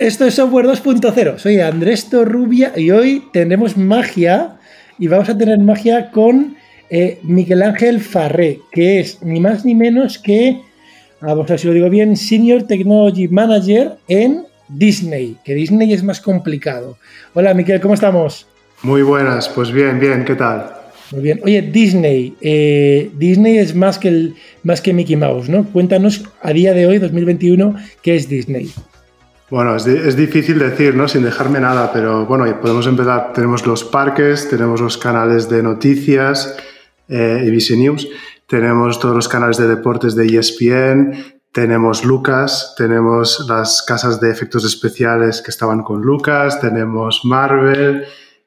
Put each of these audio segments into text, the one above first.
Esto es Software 2.0. Soy Andrés Torrubia y hoy tendremos magia y vamos a tener magia con eh, Miguel Ángel Farré, que es ni más ni menos que, vamos a ver si lo digo bien, Senior Technology Manager en Disney, que Disney es más complicado. Hola Miguel, ¿cómo estamos? Muy buenas, pues bien, bien, ¿qué tal? Muy bien. Oye, Disney. Eh, Disney es más que, el, más que Mickey Mouse, ¿no? Cuéntanos a día de hoy, 2021, qué es Disney. Bueno, es, difícil decir, ¿no? Sin dejarme nada, pero bueno, podemos empezar. Tenemos los parques, tenemos los canales de noticias, eh, ABC News, tenemos todos los canales de deportes de ESPN, tenemos Lucas, tenemos las casas de efectos especiales que estaban con Lucas, tenemos Marvel,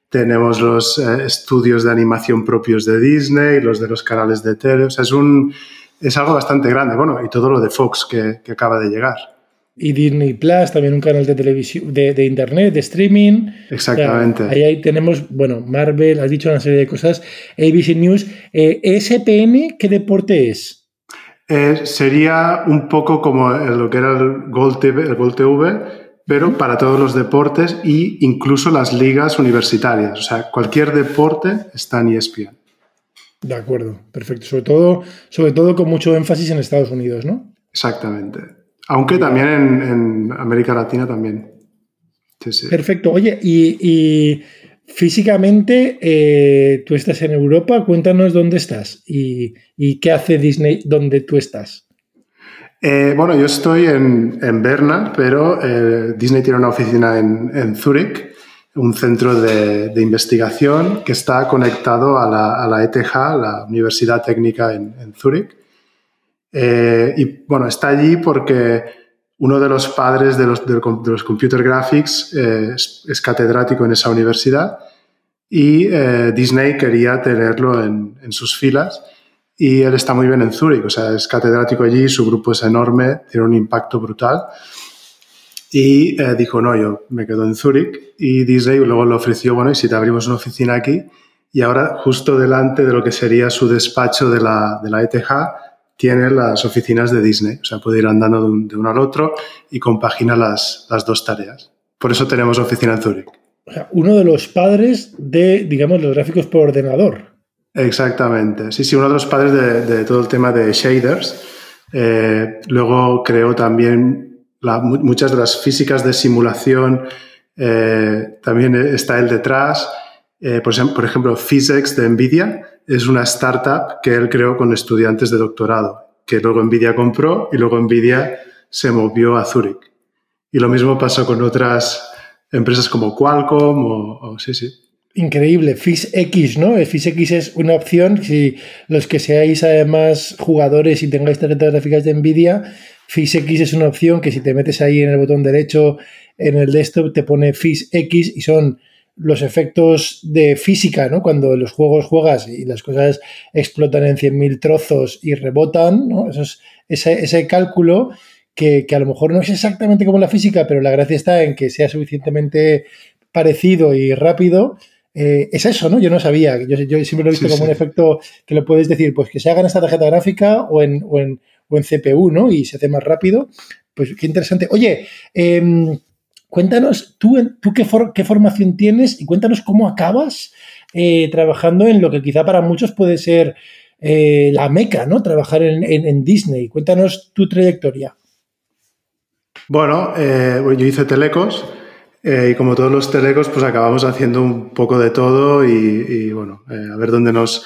tenemos los eh, estudios de animación propios de Disney, los de los canales de tele, o sea, es, un, es algo bastante grande, bueno, y todo lo de Fox que acaba de llegar y Disney Plus, también un canal de televisión, de, internet, de streaming. Exactamente. ahí, tenemos, bueno, Marvel, has dicho una serie de cosas, ABC News. Eh, ¿ESPN qué deporte es? Eh, sería un poco como lo que era el Gold TV, el Gold TV, pero para todos los deportes e incluso las ligas universitarias. O sea, cualquier deporte está en ESPN. De acuerdo, perfecto. Sobre todo, sobre todo con mucho énfasis en Estados Unidos, ¿no? Exactamente. Aunque también en, América Latina también. Perfecto. Oye, y, físicamente tú estás en Europa. Cuéntanos dónde estás y, qué hace Disney donde tú estás. bueno, yo estoy en, Berna, pero Disney tiene una oficina en, en Zúrich, un centro de, investigación que está conectado a la, ETH, la Universidad Técnica en, en Zúrich. Eh, y bueno, está allí porque uno de los padres de los, de los computer graphics eh, es, catedrático en esa universidad y eh, Disney quería tenerlo en, en, sus filas y él está muy bien en Zúrich, o sea, es catedrático allí, su grupo es enorme, tiene un impacto brutal. Y dijo, no, yo me quedo en Zúrich y Disney luego le ofreció, bueno, y si te abrimos una oficina aquí, y ahora justo delante de lo que sería su despacho de la, de la ETH, tiene las oficinas de Disney. O sea, puede ir andando de, uno al otro y compagina las, las dos tareas. Por eso tenemos oficina en Zurich. O sea, uno de los padres de, digamos, los gráficos por ordenador. Exactamente. Sí, sí, uno de los padres de, todo el tema de shaders. Eh, luego creó también muchas de las físicas de simulación. Eh, también está él detrás. Eh, por, ejemplo, por ejemplo, Physics de NVIDIA es una startup que él creó con estudiantes de doctorado, que luego NVIDIA compró y luego NVIDIA se movió a Zurich. Y lo mismo pasó con otras empresas como Qualcomm o, sí, sí. Increíble, FISX, ¿no? FISX es una opción, si los que seáis además jugadores y tengáis tarjetas gráficas de NVIDIA, FISX es una opción que si te metes ahí en el botón derecho en el desktop te pone FISX y son los efectos de física, ¿no? Cuando los juegos juegas y las cosas explotan en 100.000 trozos y rebotan, ¿no? Eso es ese, cálculo que, a lo mejor no es exactamente como la física, pero la gracia está en que sea suficientemente parecido y rápido. Eh, es eso, ¿no? Yo no sabía. Yo, yo siempre lo he visto como un efecto que lo puedes decir, pues que se haga en esta tarjeta gráfica o en, o en, o en CPU, ¿no? Y se hace más rápido. Pues qué interesante. Oye, eh, Cuéntanos tú, qué, qué formación tienes y cuéntanos cómo acabas eh, trabajando en lo que quizá para muchos puede ser eh, la meca, ¿no? Trabajar en, Disney. Cuéntanos tu trayectoria. Bueno, eh, yo hice telecos y como todos los telecos, pues acabamos haciendo un poco de todo y, bueno, a ver dónde nos,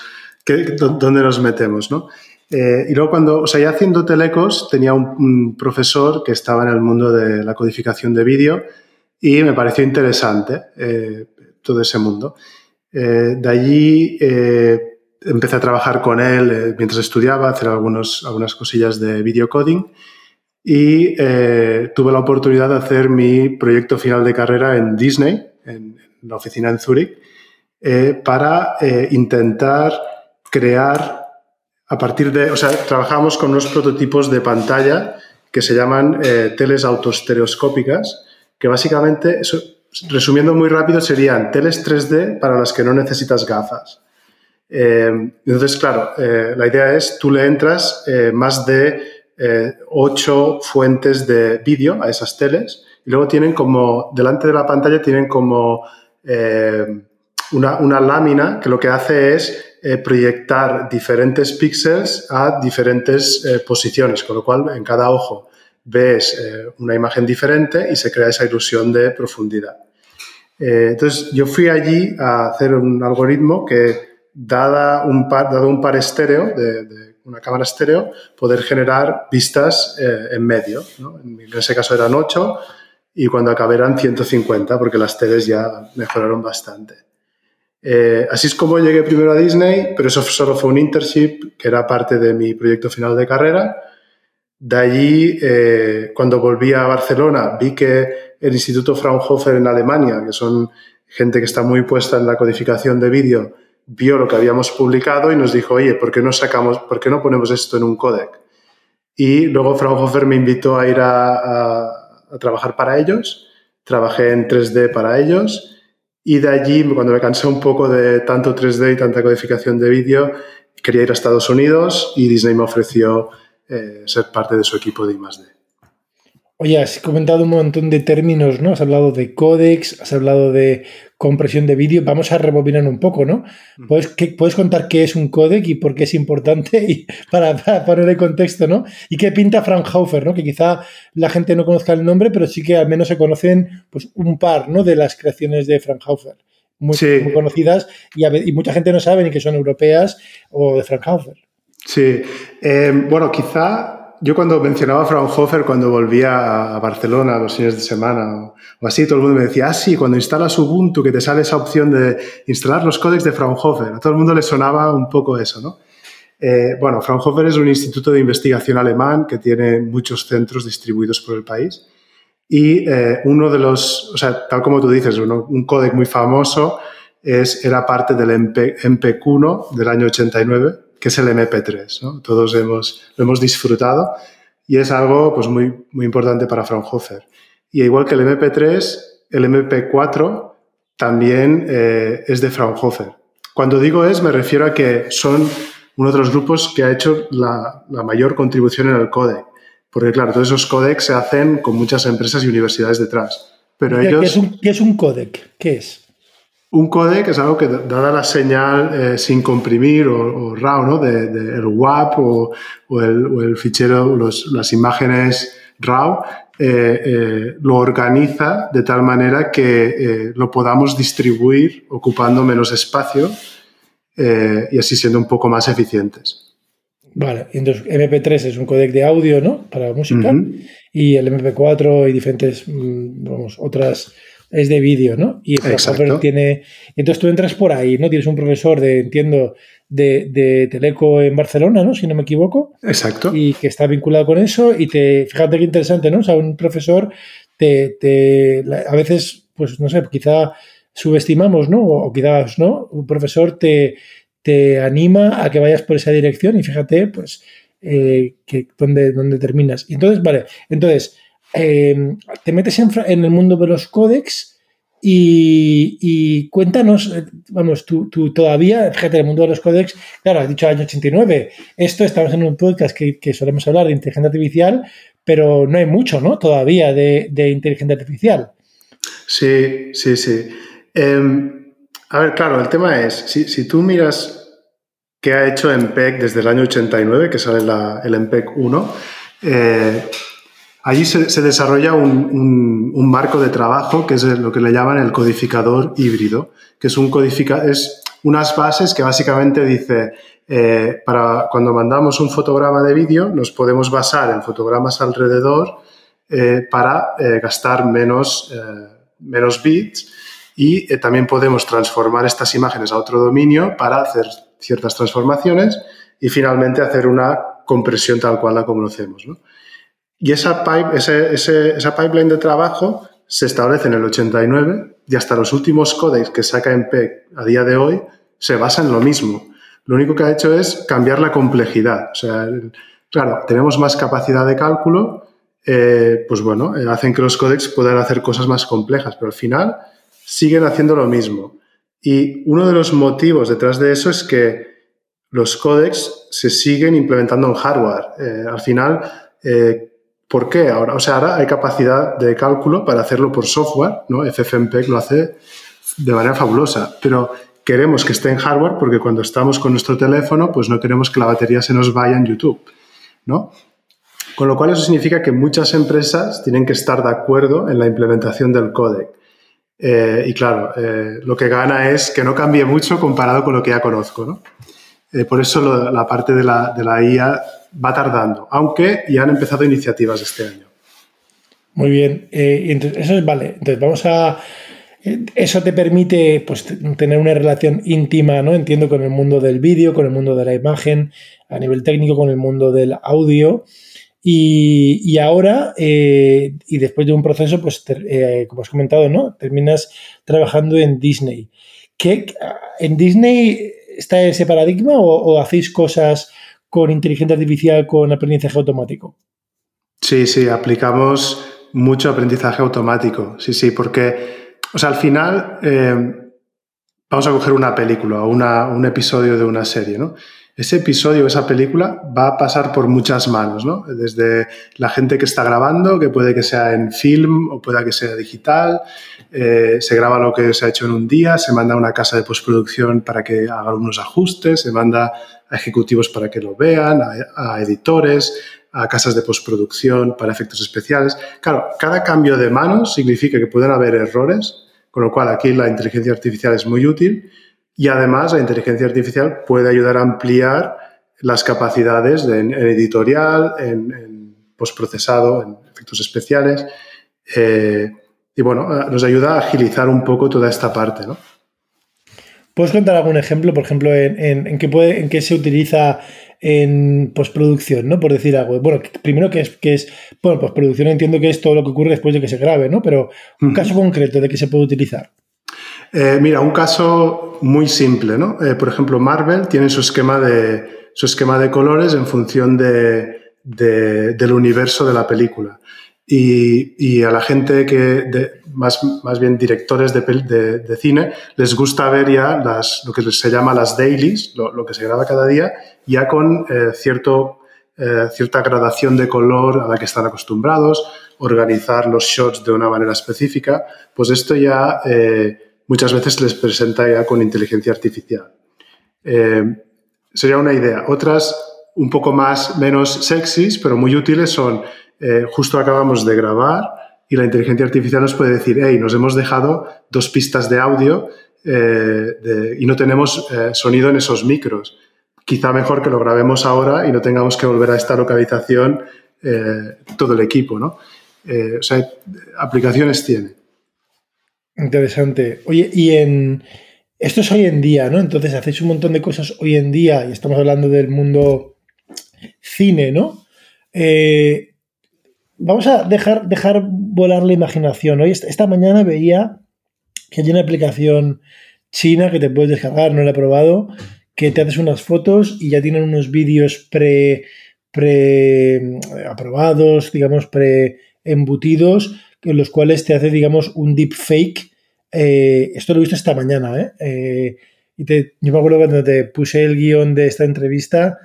dónde nos metemos, ¿no? Y luego cuando, o sea, ya haciendo telecos, tenía un, profesor que estaba en el mundo de la codificación de vídeo y me pareció interesante eh, todo ese mundo. Eh, de allí eh, empecé a trabajar con él mientras estudiaba, hacer algunos, algunas cosillas de videocoding y tuve la oportunidad de hacer mi proyecto final de carrera en Disney, en, la oficina en Zurich, para intentar crear a partir de, o sea, trabajamos con unos prototipos de pantalla que se llaman teles autostereoscópicas, que básicamente, resumiendo muy rápido, serían teles 3D para las que no necesitas gafas. Eh, entonces, claro, eh, la idea es, tú le entras eh, más de ocho fuentes de vídeo a esas teles, y luego tienen como, delante de la pantalla tienen como eh, una, lámina que lo que hace es eh, proyectar diferentes píxeles a diferentes eh, posiciones, con lo cual en cada ojo ves una imagen diferente y se crea esa ilusión de profundidad. entonces yo fui allí a hacer un algoritmo que, dada un par, dado un par estéreo de una cámara estéreo, poder generar vistas eh, en medio. En ese caso eran 8 y cuando acabé eran 150 porque las teles ya mejoraron bastante. Eh, así es como llegué primero a Disney, pero eso solo fue un internship que era parte de mi proyecto final de carrera. De allí, eh, cuando volví a Barcelona, vi que el Instituto Fraunhofer en Alemania, que son gente que está muy puesta en la codificación de vídeo, vio lo que habíamos publicado y nos dijo, oye, ¿por qué no sacamos, por qué no ponemos esto en un codec? Y luego Fraunhofer me invitó a ir a, trabajar para ellos, trabajé en 3D para ellos y de allí, cuando me cansé un poco de tanto 3D y tanta codificación de vídeo, quería ir a Estados Unidos y Disney me ofreció eh, ser parte de su equipo de I+.D. Oye, has comentado un montón de términos, ¿no? Has hablado de códex, has hablado de compresión de vídeo. Vamos a rebobinar un poco, ¿no? ¿Puedes, ¿Puedes contar qué es un códec y por qué es importante y para, poner el contexto, ¿no? Y qué pinta Fraunhofer, ¿no? Que quizá la gente no conozca el nombre, pero sí que al menos se conocen pues, un par, ¿no? De las creaciones de Fraunhofer. Muy, conocidas y, y, mucha gente no sabe ni que son europeas o de Fraunhofer. Sí, eh, bueno, quizá yo cuando mencionaba Fraunhofer, cuando volvía a Barcelona los fines de semana o, así, todo el mundo me decía, ah, sí, cuando instalas Ubuntu, que te sale esa opción de instalar los códecs de Fraunhofer. A todo el mundo le sonaba un poco eso, ¿no? Eh, bueno, Fraunhofer es un instituto de investigación alemán que tiene muchos centros distribuidos por el país. Y eh, uno de los, o sea, tal como tú dices, un códec muy famoso es, era parte del MP, MPEC-1 del año 89 que es el MP3. ¿no? Todos hemos, lo hemos disfrutado y es algo pues, muy, muy importante para Fraunhofer. Y igual que el MP3, el MP4 también eh, es de Fraunhofer. Cuando digo es, me refiero a que son uno de los grupos que ha hecho la, la mayor contribución en el codec. Porque, claro, todos esos codecs se hacen con muchas empresas y universidades detrás. Pero ellos... ¿Qué es un, qué es un codec? ¿Qué es? Un codec es algo que, dada la señal eh, sin comprimir o, RAW, ¿no? De, el WAP o, el, fichero, las imágenes RAW, eh, eh, lo organiza de tal manera que lo podamos distribuir ocupando menos espacio y así siendo un poco más eficientes. Vale, entonces MP3 es un codec de audio, ¿no? Para música. Y el MP4 y diferentes, mm, vamos, otras es de vídeo, ¿no? Y el tiene. Entonces tú entras por ahí, ¿no? Tienes un profesor de, entiendo, de, Teleco en Barcelona, ¿no? Si no me equivoco. Exacto. Y que está vinculado con eso. Y te. Fíjate qué interesante, ¿no? O sea, un profesor te. te a veces, pues no sé, quizá subestimamos, ¿no? O, quizás no. Un profesor te, te anima a que vayas por esa dirección y fíjate, pues, eh, que dónde, dónde terminas. Entonces, vale. Entonces Em, te metes en, el mundo de los códex y, cuéntanos, eh, vamos, tú, todavía, fíjate, el mundo de los códex, claro, has dicho año 89, esto estamos en un podcast que, solemos hablar de inteligencia artificial, pero no hay mucho, ¿no? Todavía de, inteligencia artificial. Sí, sí, sí. Em, a ver, claro, el tema es, si, tú miras qué ha hecho MPEG desde el año 89, que sale el MPEG 1, eh, Allí se, desarrolla un, marco de trabajo que es lo que le llaman el codificador híbrido, que es, un codifica, es unas bases que básicamente dice, eh, para cuando mandamos un fotograma de vídeo, nos podemos basar en fotogramas alrededor eh, para eh, gastar menos, menos bits y también podemos transformar estas imágenes a otro dominio para hacer ciertas transformaciones y finalmente hacer una compresión tal cual la conocemos. ¿no? Y esa, pipe, esa pipeline de trabajo se establece en el 89 y hasta los últimos códex que saca MPEG a día de hoy se basa en lo mismo. Lo único que ha hecho es cambiar la complejidad. O sea, claro, tenemos más capacidad de cálculo, eh, pues bueno, eh, hacen que los códex puedan hacer cosas más complejas, pero al final siguen haciendo lo mismo. Y uno de los motivos detrás de eso es que los códex se siguen implementando en hardware. Eh, al final, ¿Por qué ahora? O sea, ahora hay capacidad de cálculo para hacerlo por software, ¿no? FFmpeg lo hace de manera fabulosa, pero queremos que esté en hardware porque cuando estamos con nuestro teléfono, pues no queremos que la batería se nos vaya en YouTube, ¿no? Con lo cual eso significa que muchas empresas tienen que estar de acuerdo en la implementación del codec. Eh, y claro, eh, lo que gana es que no cambie mucho comparado con lo que ya conozco, ¿no? Eh, por eso la parte de la, de la IA va tardando, aunque ya han empezado iniciativas este año. Muy bien. entonces, eso es, vale. Entonces, vamos a. Eso te permite pues, tener una relación íntima, ¿no? Entiendo, con el mundo del vídeo, con el mundo de la imagen, a nivel técnico, con el mundo del audio. Y, ahora, y después de un proceso, pues, como has comentado, ¿no? Terminas trabajando en Disney. ¿Qué, ¿En Disney está ese paradigma o, hacéis cosas con inteligencia artificial, con aprendizaje automático? Sí, sí, aplicamos mucho aprendizaje automático. Sí, sí, porque, o sea, al final, eh, vamos a coger una película o un episodio de una serie, ¿no? Ese episodio, esa película va a pasar por muchas manos, ¿no? Desde la gente que está grabando, que puede que sea en film o pueda que sea digital, eh, se graba lo que se ha hecho en un día, se manda a una casa de postproducción para que haga unos ajustes, se manda a ejecutivos para que lo vean, a, editores, a casas de postproducción para efectos especiales. Claro, cada cambio de manos significa que pueden haber errores, con lo cual aquí la inteligencia artificial es muy útil y además la inteligencia artificial puede ayudar a ampliar las capacidades en, editorial, en, postprocesado, en efectos especiales. Eh, y bueno, nos ayuda a agilizar un poco toda esta parte, ¿no? ¿Puedes contar algún ejemplo, por ejemplo, en, qué, puede, en qué se utiliza en postproducción, ¿no? Por decir algo. Bueno, primero que es, que es, bueno, postproducción entiendo que es todo lo que ocurre después de que se grabe, ¿no? Pero un caso concreto de qué se puede utilizar. Eh, mira, un caso muy simple, ¿no? Eh, por ejemplo, Marvel tiene su esquema de, su esquema de colores en función de, del universo de la película. Y, a la gente que, más, más bien directores de, cine, les gusta ver ya las, lo que se llama las dailies, lo, que se graba cada día, ya con eh, cierto, cierta gradación de color a la que están acostumbrados, organizar los shots de una manera específica. Pues esto ya muchas veces les presenta ya con inteligencia artificial. Eh, sería una idea. Otras, un poco más, menos sexys, pero muy útiles, son eh, justo acabamos de grabar y la inteligencia artificial nos puede decir, hey, nos hemos dejado dos pistas de audio eh, y no tenemos sonido en esos micros. Quizá mejor que lo grabemos ahora y no tengamos que volver a esta localización todo el equipo, ¿no? o sea, aplicaciones tiene. Interesante. Oye, y en. Esto es hoy en día, ¿no? Entonces hacéis un montón de cosas hoy en día y estamos hablando del mundo cine, ¿no? Eh, vamos a dejar, dejar volar la imaginación. Hoy, esta mañana veía que hay una aplicación china que te puedes descargar, no la he probado, que te haces unas fotos y ya tienen unos vídeos pre, pre aprobados, digamos, pre embutidos en los cuales te hace, digamos, un deepfake. Eh, esto lo he visto esta mañana, ¿eh? eh y yo me acuerdo cuando te puse el guion de esta entrevista,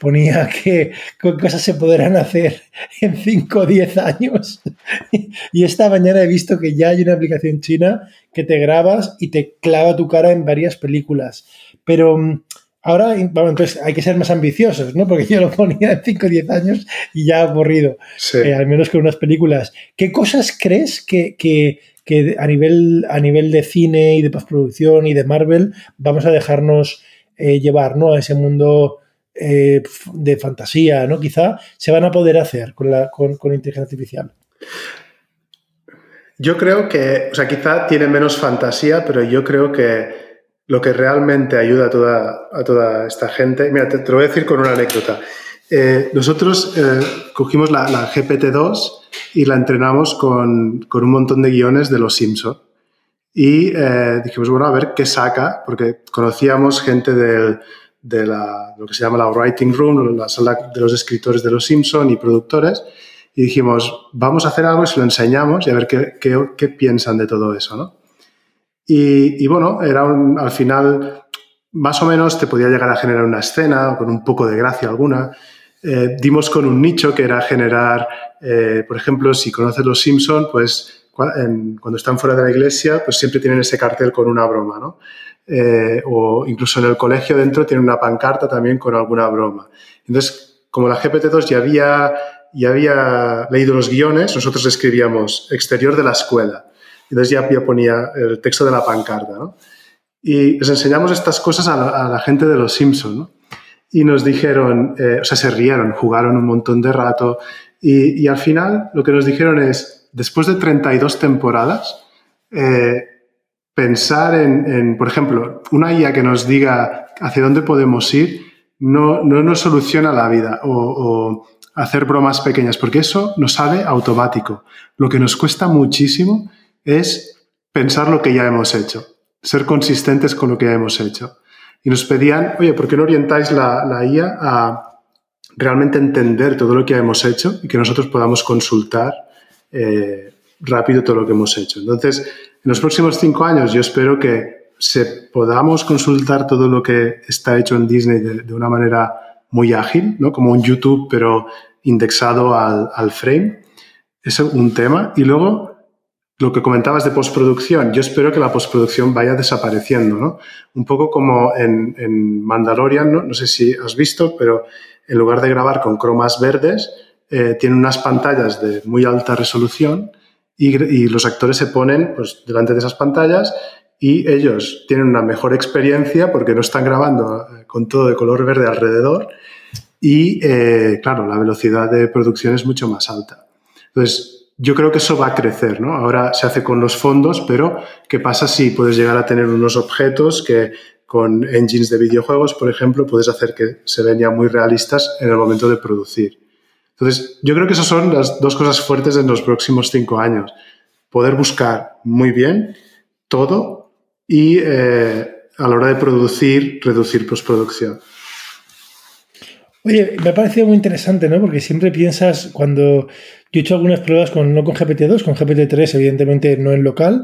ponía que cosas se podrán hacer en 5 o 10 años. y esta mañana he visto que ya hay una aplicación china que te grabas y te clava tu cara en varias películas. Pero mm, Ahora, bueno, entonces hay que ser más ambiciosos, ¿no? Porque yo lo ponía en 5 o 10 años y ya aburrido, eh, al menos con unas películas. ¿Qué cosas crees que, a, nivel, a nivel de cine y de postproducción y de Marvel vamos a dejarnos eh, llevar, ¿no? A ese mundo eh, de fantasía, ¿no? Quizá se van a poder hacer con, la, con, con inteligencia artificial. Yo creo que, o sea, quizá tiene menos fantasía, pero yo creo que lo que realmente ayuda a toda, a toda esta gente. Mira, te, lo voy a decir con una anécdota. Eh, nosotros eh, cogimos la, GPT-2 y la entrenamos con, con, un montón de guiones de Los Simpson. Y eh, dijimos, bueno, a ver qué saca, porque conocíamos gente del, de la, lo que se llama la writing room, la sala de los escritores de Los Simpson y productores. Y dijimos, vamos a hacer algo y se lo enseñamos y a ver qué, qué, qué piensan de todo eso, ¿no? Y, bueno, era al final más o menos te podía llegar a generar una escena con un poco de gracia alguna. eh, dimos con un nicho que era generar, eh, por ejemplo, si conoces Los Simpson, pues cuando están fuera de la iglesia, pues siempre tienen ese cartel con una broma, ¿no? Eh, o incluso en el colegio dentro tienen una pancarta también con alguna broma. Entonces, como la GPT-2 ya había, ya había leído los guiones, nosotros escribíamos exterior de la escuela. Entonces ya, ponía el texto de la pancarta, ¿no? Y les enseñamos estas cosas a la, gente de los Simpson, ¿no? Y nos dijeron, eh, o sea, se rieron, jugaron un montón de rato. Y, al final lo que nos dijeron es, después de 32 temporadas, eh, pensar en, por ejemplo, una IA que nos diga hacia dónde podemos ir no, no nos soluciona la vida o, hacer bromas pequeñas, porque eso nos sale automático. Lo que nos cuesta muchísimo es pensar lo que ya hemos hecho, ser consistentes con lo que ya hemos hecho. Y nos pedían, oye, ¿por qué no orientáis la, la IA a realmente entender todo lo que ya hemos hecho y que nosotros podamos consultar eh, rápido todo lo que hemos hecho? Entonces, en los próximos cinco años yo espero que se podamos consultar todo lo que está hecho en Disney de, una manera muy ágil, ¿no? como un YouTube, pero indexado al, frame. Es un tema. Y luego, lo que comentabas de postproducción, yo espero que la postproducción vaya desapareciendo, ¿no? Un poco como en, Mandalorian, ¿no? sé si has visto, pero en lugar de grabar con cromas verdes, eh, tiene unas pantallas de muy alta resolución y, los actores se ponen pues, delante de esas pantallas y ellos tienen una mejor experiencia porque no están grabando eh, con todo de color verde alrededor y, eh, claro, la velocidad de producción es mucho más alta. Entonces, yo creo que eso va a crecer, ¿no? Ahora se hace con los fondos, pero ¿qué pasa si puedes llegar a tener unos objetos que con engines de videojuegos, por ejemplo, puedes hacer que se vean ya muy realistas en el momento de producir? Entonces, yo creo que esas son las dos cosas fuertes en los próximos cinco años. Poder buscar muy bien todo y eh, a la hora de producir, reducir postproducción. Oye, me ha parecido muy interesante, ¿no? Porque siempre piensas, cuando yo he hecho algunas pruebas con, no con GPT-2, con GPT-3, evidentemente no en local,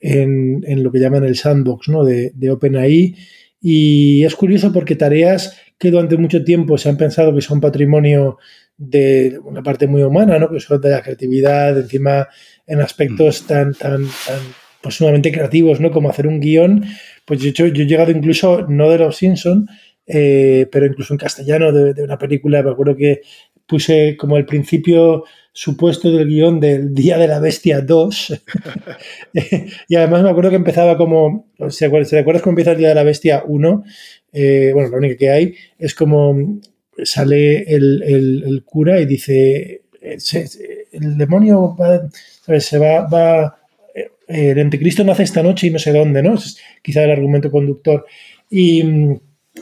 en, lo que llaman el sandbox, ¿no? De, de OpenAI. Y es curioso porque tareas que durante mucho tiempo se han pensado que son patrimonio de una parte muy humana, ¿no? Que son de la creatividad, encima en aspectos mm. tan, tan, tan pues sumamente creativos, ¿no? Como hacer un guion. Pues yo, yo he llegado incluso, no de los Simpson, eh, pero incluso en castellano de, una película, me acuerdo que puse como el principio supuesto del guion del Día de la Bestia 2. y además me acuerdo que empezaba como, ¿se acuerdas, ¿se acuerdas cómo empieza el Día de la Bestia 1? Eh, bueno, la única que hay es como sale el, cura y dice, el demonio va, se va, va, eh, el anticristo nace esta noche y no sé dónde, ¿no? Es quizá el argumento conductor. Y,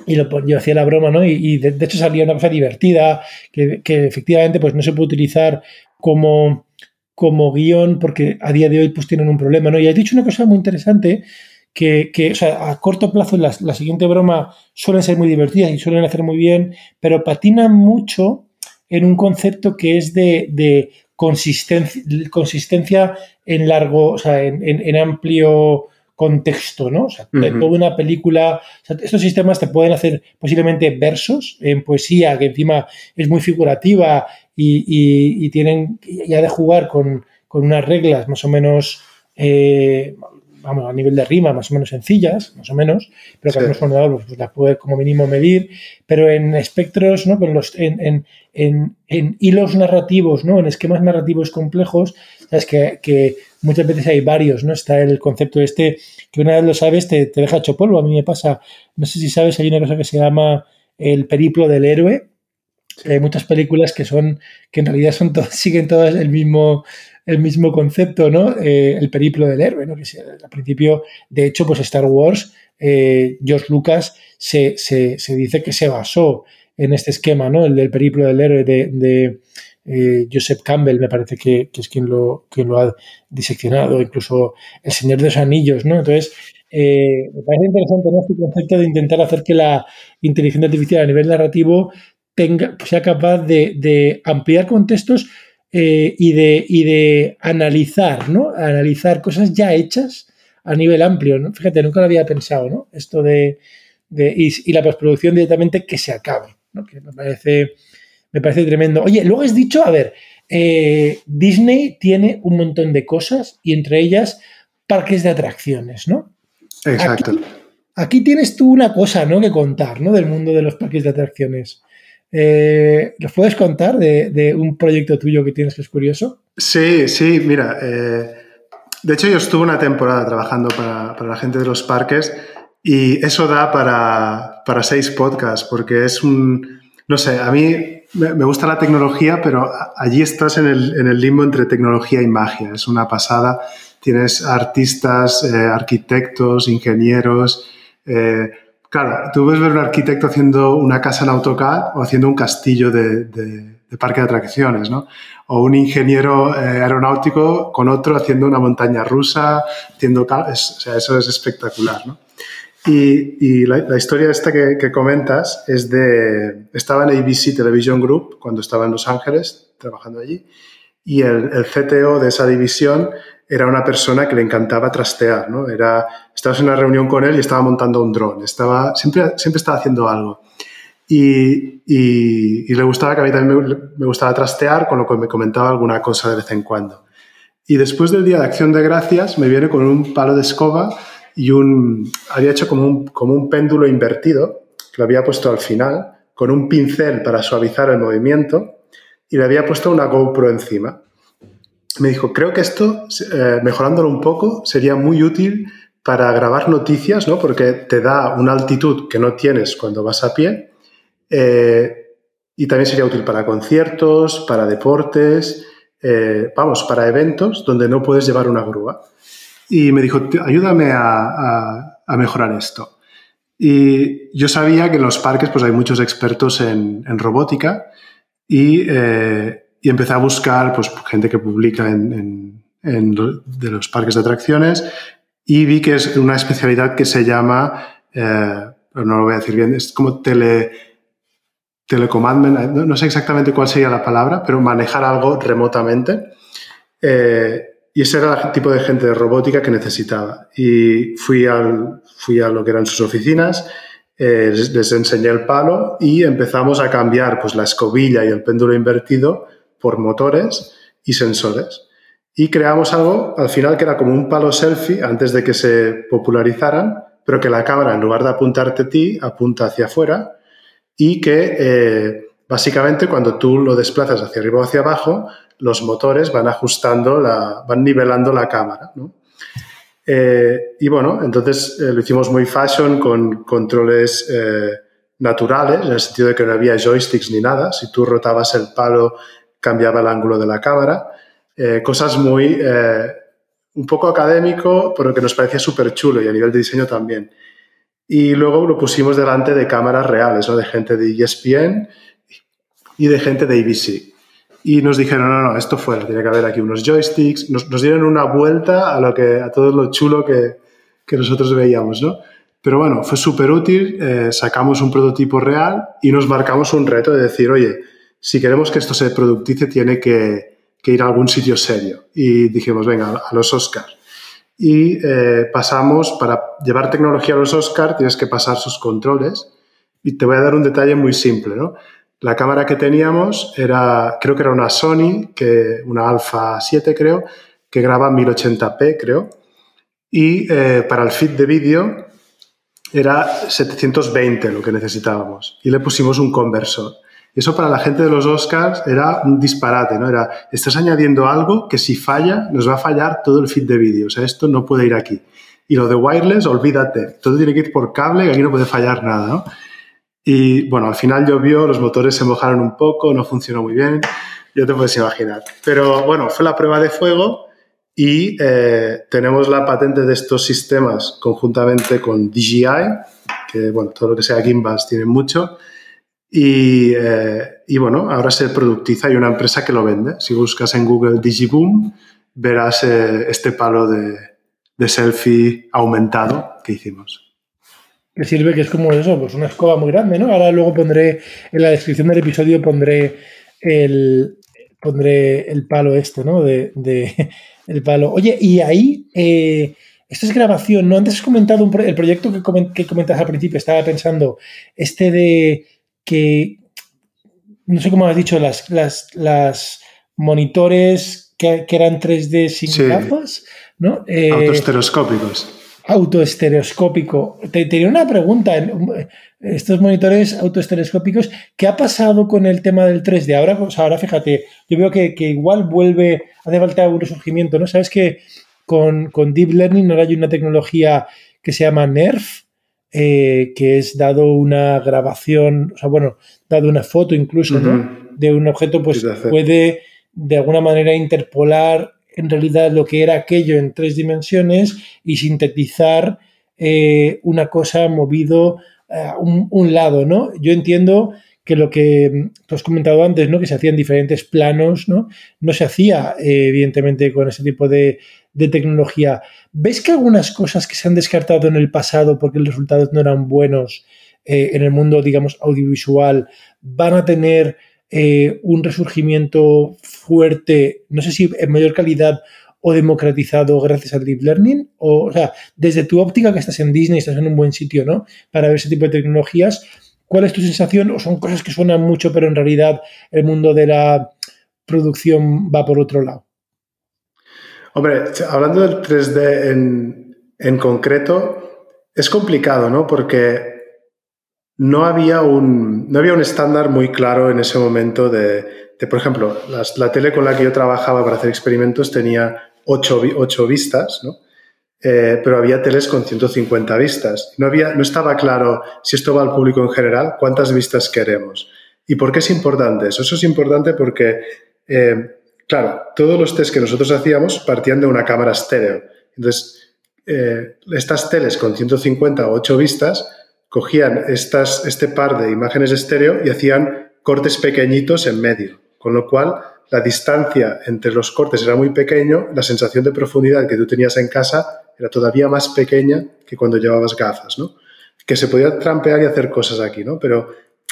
y lo, yo hacía la broma, ¿no? Y, de, hecho salía una cosa divertida, que, efectivamente pues no se puede utilizar como, como guion porque a día de hoy pues tienen un problema, ¿no? Y has dicho una cosa muy interesante que, sea, a corto plazo la, la, siguiente broma suelen ser muy divertidas y suelen hacer muy bien, pero patinan mucho en un concepto que es de, consistencia, consistencia en largo, o sea, en, amplio contexto, ¿no? O sea, toda una película, estos sistemas te pueden hacer posiblemente versos en poesía, que encima es muy figurativa y, tienen ya de jugar con, unas reglas más o menos eh, vamos, a nivel de rima más o menos sencillas, más o menos, pero que algunos ordenadores pues, las puede como mínimo medir, pero en espectros, ¿no? Con los, en, en, en, hilos narrativos, ¿no? En esquemas narrativos complejos, sabes que, que, muchas veces hay varios, ¿no? Está el concepto este, que una vez lo sabes, te, te deja hecho polvo. A mí me pasa, no sé si sabes, hay una cosa que se llama el periplo del héroe. Hay muchas películas que son, que en realidad son todas, siguen todas el mismo, el mismo concepto, ¿no? Eh, el periplo del héroe, ¿no? Que al principio, de hecho, pues Star Wars, eh, George Lucas se, dice que se basó en este esquema, ¿no? El del periplo del héroe de, eh, Joseph Campbell, me parece que, es quien lo, quien lo ha diseccionado, incluso El Señor de los Anillos, ¿no? Entonces, me parece interesante ¿no? este concepto de intentar hacer que la inteligencia artificial a nivel narrativo tenga, sea capaz de, ampliar contextos eh, y, de, y de analizar, ¿no? Analizar cosas ya hechas a nivel amplio, ¿no? Fíjate, nunca lo había pensado, ¿no? Esto de, y, la postproducción directamente que se acabe, ¿no? Que me parece, me parece tremendo. Oye, luego has dicho, a ver, eh, Disney tiene un montón de cosas y entre ellas parques de atracciones, ¿no? Exacto. Aquí, tienes tú una cosa, ¿no? Que contar, ¿no? Del mundo de los parques de atracciones. Eh, ¿Los puedes contar de, un proyecto tuyo que tienes que es curioso? Sí, sí, mira. Eh, de hecho, yo estuve una temporada trabajando para, la gente de los parques y eso da para, para seis podcasts porque es un... No sé, a mí me, gusta la tecnología, pero allí estás en el, en el, limbo entre tecnología y magia. Es una pasada. Tienes artistas, eh, arquitectos, ingenieros. Eh, claro, tú ves ver un arquitecto haciendo una casa en AutoCAD o haciendo un castillo de, de, parque de atracciones, ¿no? O un ingeniero eh, aeronáutico con otro haciendo una montaña rusa, haciendo... o sea, eso es espectacular, ¿no? Y, la, historia esta que, comentas es de... Estaba en ABC Television Group cuando estaba en Los Ángeles, trabajando allí, y el, CTO de esa división era una persona que le encantaba trastear, ¿no? Era, estabas en una reunión con él y estaba montando un dron, estaba, siempre, siempre estaba haciendo algo. Y, y, le gustaba que a mí también me, me, gustaba trastear, con lo que me comentaba alguna cosa de vez en cuando. Y después del Día de Acción de Gracias me viene con un palo de escoba y un, había hecho como un, como un péndulo invertido, que lo había puesto al final, con un pincel para suavizar el movimiento y le había puesto una GoPro encima. Me dijo, creo que esto, eh, mejorándolo un poco, sería muy útil para grabar noticias, ¿no? porque te da una altitud que no tienes cuando vas a pie. Eh, y también sería útil para conciertos, para deportes, eh, vamos, para eventos donde no puedes llevar una grúa y me dijo, ayúdame a, mejorar esto. Y yo sabía que en los parques pues hay muchos expertos en, robótica y, eh, y, empecé a buscar pues, gente que publica en, de los parques de atracciones y vi que es una especialidad que se llama, eh, no lo voy a decir bien, es como tele, telecommandment, no, sé exactamente cuál sería la palabra, pero manejar algo remotamente. Eh, y ese era el tipo de gente de robótica que necesitaba. Y fui, al, fui a lo que eran sus oficinas, eh, les, enseñé el palo y empezamos a cambiar pues, la escobilla y el péndulo invertido por motores y sensores. Y creamos algo al final que era como un palo selfie antes de que se popularizaran, pero que la cámara en lugar de apuntarte a ti, apunta hacia afuera y que eh, básicamente cuando tú lo desplazas hacia arriba o hacia abajo, los motores van ajustando, la, van nivelando la cámara. Eh, y bueno, entonces eh, lo hicimos muy fashion con controles eh, naturales, en el sentido de que no había joysticks ni nada. Si tú rotabas el palo, cambiaba el ángulo de la cámara. cosas muy, un poco académico, pero que nos parecía súper chulo y a nivel de diseño también. Y luego lo pusimos delante de cámaras reales, ¿no? de gente de ESPN y de gente de ABC. Y nos dijeron, no, no, esto fuera, tiene que haber aquí unos joysticks. Nos, nos dieron una vuelta a, lo que, a todo lo chulo que, que nosotros veíamos, ¿no? Pero bueno, fue súper útil, eh, sacamos un prototipo real y nos marcamos un reto de decir, oye, si queremos que esto se productice, tiene que, que ir a algún sitio serio. Y dijimos, venga, a los Oscars. Y eh, pasamos, para llevar tecnología a los Oscars, tienes que pasar sus controles. Y te voy a dar un detalle muy simple, ¿no? La cámara que teníamos era, creo que era una Sony, que, una Alpha 7 creo, que graba 1080p creo. Y eh, para el feed de vídeo era 720 lo que necesitábamos. Y le pusimos un conversor. Y eso para la gente de los Oscars era un disparate, ¿no? Era, estás añadiendo algo que si falla, nos va a fallar todo el feed de vídeo. O sea, esto no puede ir aquí. Y lo de wireless, olvídate. Todo tiene que ir por cable, que aquí no puede fallar nada, ¿no? Y bueno, al final llovió, los motores se mojaron un poco, no funcionó muy bien, ya te puedes imaginar. Pero bueno, fue la prueba de fuego y eh, tenemos la patente de estos sistemas conjuntamente con DJI, que bueno, todo lo que sea gimbals tiene mucho. Y, eh, y, bueno, ahora se productiza, hay una empresa que lo vende. Si buscas en Google DigiBoom, verás eh, este palo de, de selfie aumentado que hicimos que sirve, que es como eso, pues una escoba muy grande, ¿no? Ahora luego pondré, en la descripción del episodio pondré el, pondré el palo este, ¿no? De, el palo. Oye, y ahí, eh, esta es grabación, ¿no? Antes has comentado el proyecto que, comentas al principio, estaba pensando, este de que no sé cómo has dicho, las, las, las monitores que, eran 3D sin gafas, ¿no? Eh. Autoestereoscópico. Te tenía una pregunta. Estos monitores autoestereoscópicos, ¿qué ha pasado con el tema del 3D? Ahora, pues ahora fíjate, yo veo que, igual vuelve, hace falta un resurgimiento, ¿no? Sabes que con, con Deep Learning ahora hay una tecnología que se llama NERF, eh, que es dado una grabación, o sea, bueno, dado una foto incluso, De un objeto, pues puede de alguna manera interpolar en realidad lo que era aquello en tres dimensiones y sintetizar eh, una cosa movido a un, lado, ¿no? Yo entiendo que lo que tú has comentado antes, ¿no? Que se hacía en diferentes planos, ¿no? No se hacía, eh, evidentemente, con ese tipo de, tecnología. ¿Ves que algunas cosas que se han descartado en el pasado porque los resultados no eran buenos eh, en el mundo, digamos, audiovisual, van a tener eh, un resurgimiento fuerte, no sé si en mayor calidad o democratizado gracias al deep learning? O, sea, desde tu óptica que estás en Disney, estás en un buen sitio, ¿no? Para ver ese tipo de tecnologías, ¿cuál es tu sensación? ¿O son cosas que suenan mucho, pero en realidad el mundo de la producción va por otro lado? Hombre, hablando del 3D en, concreto, es complicado, ¿no? Porque no había un, no había un estándar muy claro en ese momento de, por ejemplo, la tele con la que yo trabajaba para hacer experimentos tenía 8, vistas, ¿no? Eh, pero había teles con 150 vistas. No, había, no estaba claro si esto va al público en general, cuántas vistas queremos. ¿Y por qué es importante eso? Eso es importante porque eh, Claro, todos los test que nosotros hacíamos partían de una cámara estéreo. Entonces, eh, estas teles con 150 o 8 vistas cogían estas, este par de imágenes estéreo y hacían cortes pequeñitos en medio, con lo cual la distancia entre los cortes era muy pequeño, la sensación de profundidad que tú tenías en casa era todavía más pequeña que cuando llevabas gafas, ¿no? Que se podía trampear y hacer cosas aquí, ¿no? Pero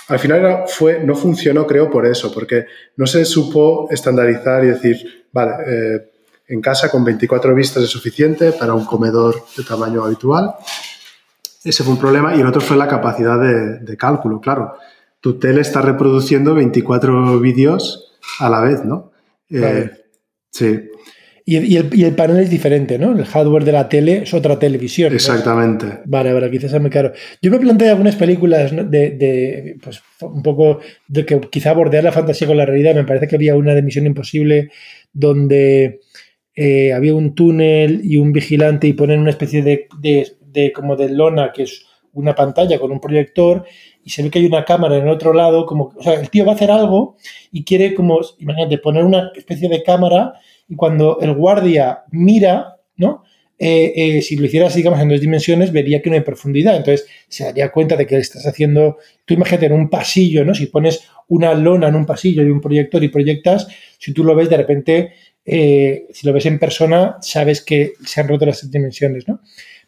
al final fue, no funcionó, creo, por eso, porque no se supo estandarizar y decir, vale, eh, en casa con 24 vistas es suficiente para un comedor de tamaño habitual. Ese fue un problema y el otro fue la capacidad de, cálculo, claro. Tu tele está reproduciendo 24 vídeos a la vez, ¿no? Eh, sí. Y, el, panel es diferente, ¿no? El hardware de la tele es otra televisión. Exactamente. Vale, vale, quizás es muy caro. Yo me planteé algunas películas de, pues, un poco de que quizá bordear la fantasía con la realidad. Me parece que había una de Misión Imposible donde eh, había un túnel y un vigilante y ponen una especie de, de, como de lona que es una pantalla con un proyector y se ve que hay una cámara en el otro lado, como, o sea, el tío va a hacer algo y quiere como, imagínate, poner una especie de cámara y cuando el guardia mira, ¿no? Eh, eh, si lo hicieras, digamos, en dos dimensiones, vería que no hay profundidad. Entonces, se daría cuenta de que estás haciendo, tú imagínate en un pasillo, ¿no? Si pones una lona en un pasillo y un proyector y proyectas, si tú lo ves de repente, eh, si lo ves en persona, sabes que se han roto las dimensiones, ¿no?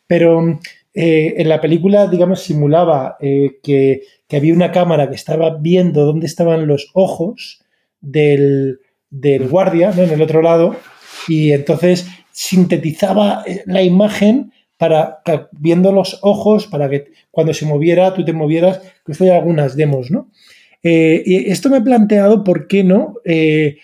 Pero en la película, digamos, simulaba que, que había una cámara que estaba viendo dónde estaban los ojos del, del guardia ¿no? en el otro lado y entonces sintetizaba eh, la imagen para viendo los ojos para que cuando se moviera tú te movieras que esto hay algunas demos no eh, y esto me he planteado por qué no eh,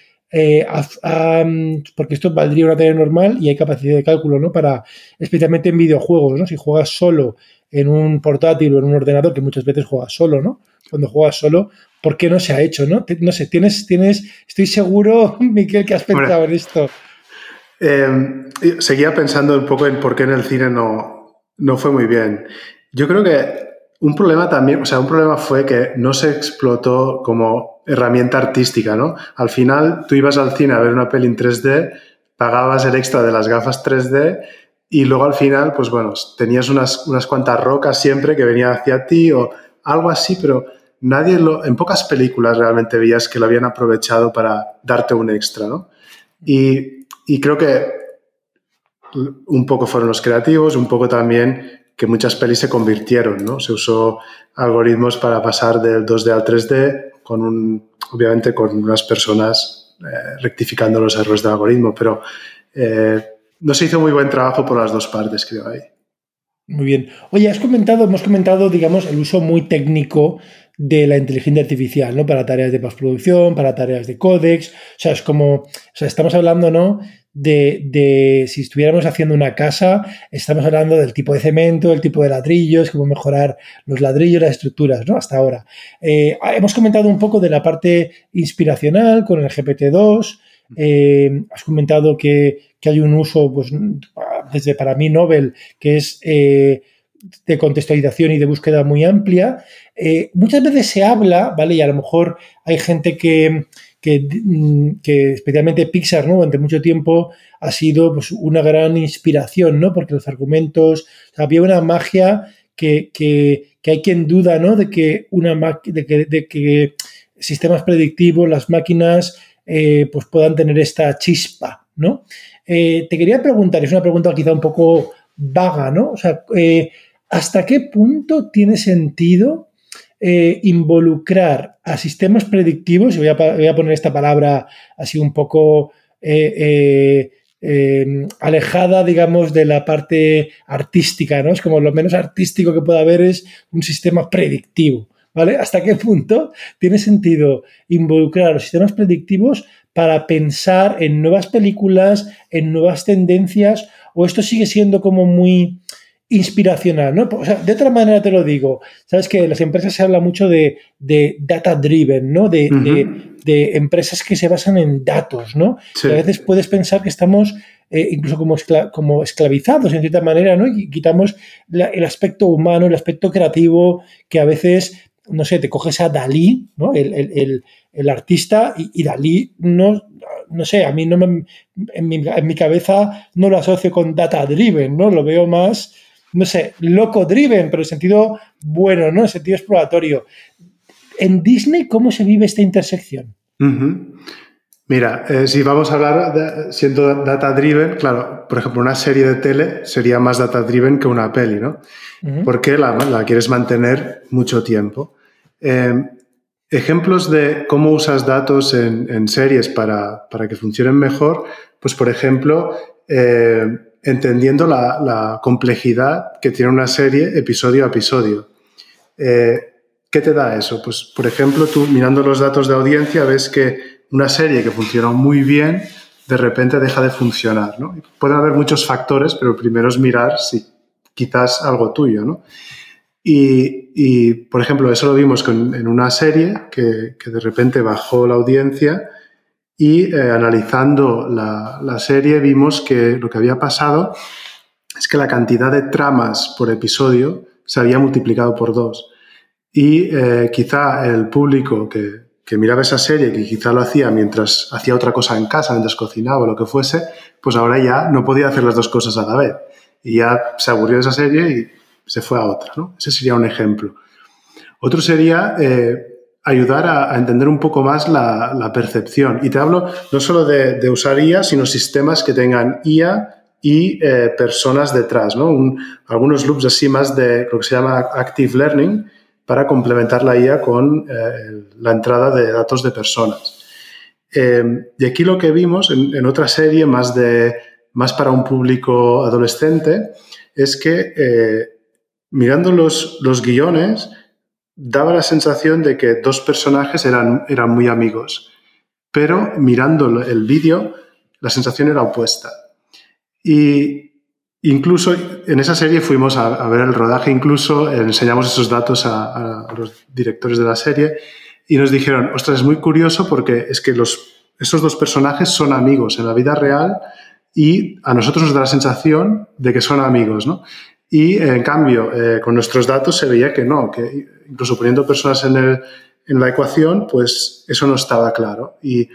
porque esto valdría una tarea normal y hay capacidad de cálculo no para especialmente en videojuegos no si juegas solo en un portátil o en un ordenador que muchas veces juegas solo no cuando juegas solo ¿por qué no se ha hecho? No, no sé, tienes, tienes, estoy seguro, Miquel, que has pensado en esto. Em, seguía pensando un poco en por qué en el cine no, no fue muy bien. Yo creo que un problema también, o sea, un problema fue que no se explotó como herramienta artística, ¿no? Al final tú ibas al cine a ver una peli en 3D, pagabas el extra de las gafas 3D y luego al final, pues bueno, tenías unas, unas cuantas rocas siempre que venían hacia ti o algo así, pero nadie lo, en pocas películas realmente veías que lo habían aprovechado para darte un extra, ¿no? Y, creo que un poco fueron los creativos, un poco también que muchas pelis se convirtieron, ¿no? Se usó algoritmos para pasar del 2D al 3D, con un, obviamente con unas personas eh, rectificando los errores del algoritmo, pero eh, no se hizo muy buen trabajo por las dos partes, creo, ahí. Muy bien. Oye, has comentado, hemos comentado, digamos, el uso muy técnico de la inteligencia artificial, ¿no? Para tareas de postproducción, para tareas de códex. O sea, es como, o sea, estamos hablando, ¿no? De, de, si estuviéramos haciendo una casa, estamos hablando del tipo de cemento, el tipo de ladrillos, cómo mejorar los ladrillos, las estructuras, ¿no? Hasta ahora. Eh, hemos comentado un poco de la parte inspiracional con el GPT-2. Eh, has comentado que, que, hay un uso, pues, desde para mí Nobel, que es eh, de contextualización y de búsqueda muy amplia. Muchas veces se habla, ¿vale? Y a lo mejor hay gente que, que, mm, que especialmente Pixar, ¿no? Durante mucho tiempo ha sido pues, una gran inspiración, ¿no? Porque los argumentos, había una magia que, que, que, hay quien duda, ¿no? De que, una de que, de que sistemas predictivos, las máquinas, eh, pues puedan tener esta chispa, ¿no? Eh, te quería preguntar, es una pregunta quizá un poco vaga, ¿no? O sea, eh, ¿hasta qué punto tiene sentido eh, involucrar a sistemas predictivos? Y voy a, poner esta palabra así un poco alejada, digamos, de la parte artística, ¿no? Es como lo menos artístico que pueda haber es un sistema predictivo. ¿Vale? ¿Hasta qué punto tiene sentido involucrar a los sistemas predictivos para pensar en nuevas películas, en nuevas tendencias, o esto sigue siendo como muy inspiracional, ¿no? O sea, de otra manera te lo digo, sabes que en las empresas se habla mucho de, de data driven, ¿no? De, uh -huh. de, de, empresas que se basan en datos, ¿no? Sí. A veces puedes pensar que estamos eh, incluso como, escla como, esclavizados en cierta manera, ¿no? Y quitamos la, el aspecto humano, el aspecto creativo, que a veces, no sé, te coges a Dalí, ¿no? El, el, el, el artista y, y, Dalí no, no sé, a mí no me, en, mi, en mi cabeza no lo asocio con data driven, ¿no? Lo veo más, no sé, loco driven, pero en sentido bueno, ¿no? En sentido exploratorio. En Disney, ¿cómo se vive esta intersección? Uh -huh. Mira, eh, si vamos a hablar de, siendo data driven, claro, por ejemplo, una serie de tele sería más data driven que una peli, ¿no? Uh -huh. Porque la, la, quieres mantener mucho tiempo. Eh, ejemplos de cómo usas datos en, en series para, para, que funcionen mejor, pues por ejemplo, eh, entendiendo la, complejidad que tiene una serie episodio a episodio. Eh, ¿Qué te da eso? Pues por ejemplo, tú mirando los datos de audiencia ves que una serie que funcionó muy bien de repente deja de funcionar. ¿no? Pueden haber muchos factores, pero primero es mirar si quizás algo tuyo. ¿no? Y, y, por ejemplo, eso lo vimos con, en una serie que, que, de repente bajó la audiencia y eh, analizando la, serie vimos que lo que había pasado es que la cantidad de tramas por episodio se había multiplicado por dos. Y eh, quizá el público que, que miraba esa serie, que quizá lo hacía mientras hacía otra cosa en casa, mientras cocinaba o lo que fuese, pues ahora ya no podía hacer las dos cosas a la vez. Y ya se aburrió de esa serie y se fue a otra. ¿no? Ese sería un ejemplo. Otro sería eh, ayudar a, entender un poco más la, percepción. Y te hablo no solo de, usar IA, sino sistemas que tengan IA y eh, personas detrás. ¿no? Un, algunos loops así más de lo que se llama Active Learning para complementar la IA con eh, la entrada de datos de personas. Eh, y aquí lo que vimos en, otra serie más, de, más para un público adolescente es que eh, mirando los guiones, daba la sensación de que dos personajes eran, eran muy amigos. Pero mirando el vídeo, la sensación era opuesta. Y incluso en esa serie fuimos a, ver el rodaje, incluso enseñamos esos datos a, a, los directores de la serie y nos dijeron, ostras, es muy curioso porque es que los, esos dos personajes son amigos en la vida real y a nosotros nos da la sensación de que son amigos, ¿no? Y en cambio, eh, con nuestros datos se veía que no, que incluso poniendo personas en, el, en, la ecuación, pues eso no estaba claro. Y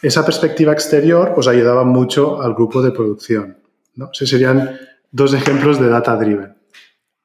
esa perspectiva exterior pues ayudaba mucho al grupo de producción. ¿no? Serían dos ejemplos de data driven.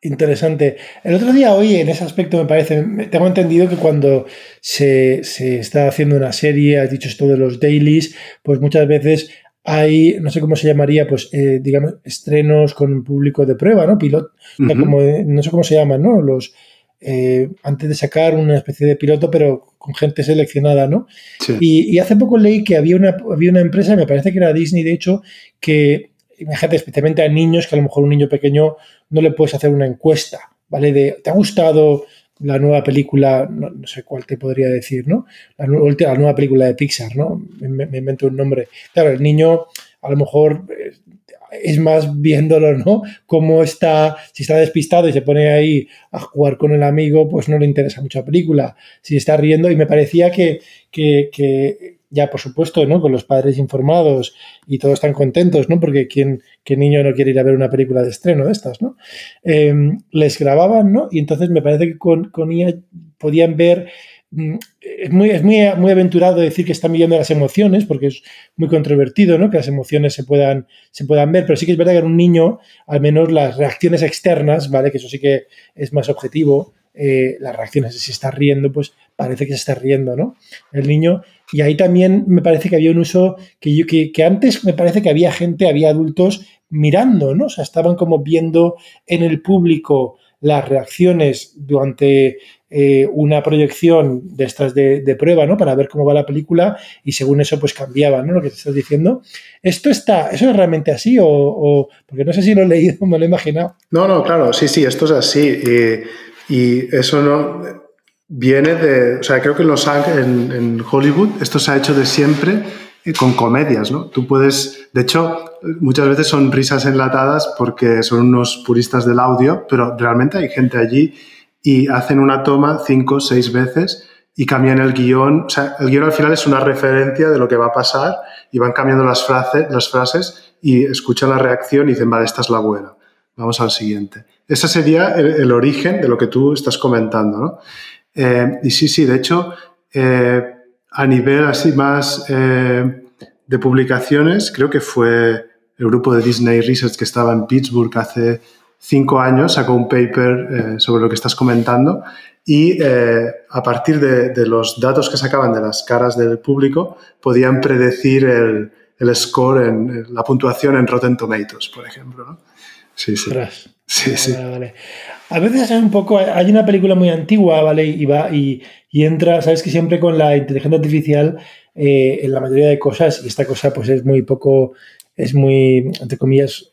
Interesante. El otro día, hoy, en ese aspecto, me parece, tengo entendido que cuando se, se está haciendo una serie, has dicho esto de los dailies, pues muchas veces hay, no sé cómo se llamaría, pues, eh, digamos, estrenos con público de prueba, ¿no? Pilot, uh -huh. como, no sé cómo se llaman, ¿no? Los, eh, antes de sacar una especie de piloto, pero con gente seleccionada, ¿no? Sí. Y, y, hace poco leí que había una, había una empresa, me parece que era Disney, de hecho, que, imagínate, especialmente a niños, que a lo mejor un niño pequeño no le puedes hacer una encuesta, ¿vale? De, ¿te ha gustado la nueva película, no, sé cuál te podría decir, ¿no? La, la nueva película de Pixar, ¿no? Me, invento un nombre. Claro, el niño a lo mejor eh, es más viéndolo, ¿no? Cómo está, si está despistado y se pone ahí a jugar con el amigo, pues no le interesa mucho la película. Si está riendo, y me parecía que, que, ya por supuesto, ¿no? Con los padres informados y todos están contentos, ¿no? Porque ¿quién, qué niño no quiere ir a ver una película de estreno de estas, ¿no? Em, les grababan, ¿no? Y entonces me parece que con, con ella podían ver Mm, es muy, es muy, muy aventurado decir que están midiendo las emociones, porque es muy controvertido, ¿no? Que las emociones se puedan, se puedan ver, pero sí que es verdad que en un niño, al menos las reacciones externas, ¿vale? Que eso sí que es más objetivo, eh, las reacciones, si está riendo, pues parece que se está riendo, ¿no? El niño, y ahí también me parece que había un uso que, yo, que, que antes me parece que había gente, había adultos mirando, ¿no? O sea, estaban como viendo en el público las reacciones durante eh, una proyección de estas de, prueba, ¿no? Para ver cómo va la película y según eso, pues cambiaba, ¿no? Lo que te estás diciendo. ¿Esto está, eso es realmente así o, porque no sé si lo he leído o me lo he imaginado? No, no, claro, sí, sí, esto es así y, eso no viene de, o sea, creo que en Los en, en Hollywood esto se ha hecho de siempre con comedias, ¿no? Tú puedes, de hecho, muchas veces son risas enlatadas porque son unos puristas del audio, pero realmente hay gente allí y hacen una toma cinco seis veces y cambian el guion. O sea, el guion al final es una referencia de lo que va a pasar y van cambiando las, frases, las frases y escuchan la reacción y dicen, vale, esta es la buena. Vamos al siguiente. Ese sería el, origen de lo que tú estás comentando, ¿no? Eh, y sí, sí, de hecho, eh, a nivel así más eh, de publicaciones, creo que fue el grupo de Disney Research que estaba en Pittsburgh hace cinco años sacó un paper eh, sobre lo que estás comentando y eh, a partir de, los datos que sacaban de las caras del público podían predecir el, score, en, la puntuación en Rotten Tomatoes, por ejemplo. Sí, sí. sí, sí. A veces es un poco, hay una película muy antigua, ¿vale? Y va y, entra, sabes que siempre con la inteligencia artificial eh, en la mayoría de cosas, y esta cosa pues es muy poco, es muy, entre comillas,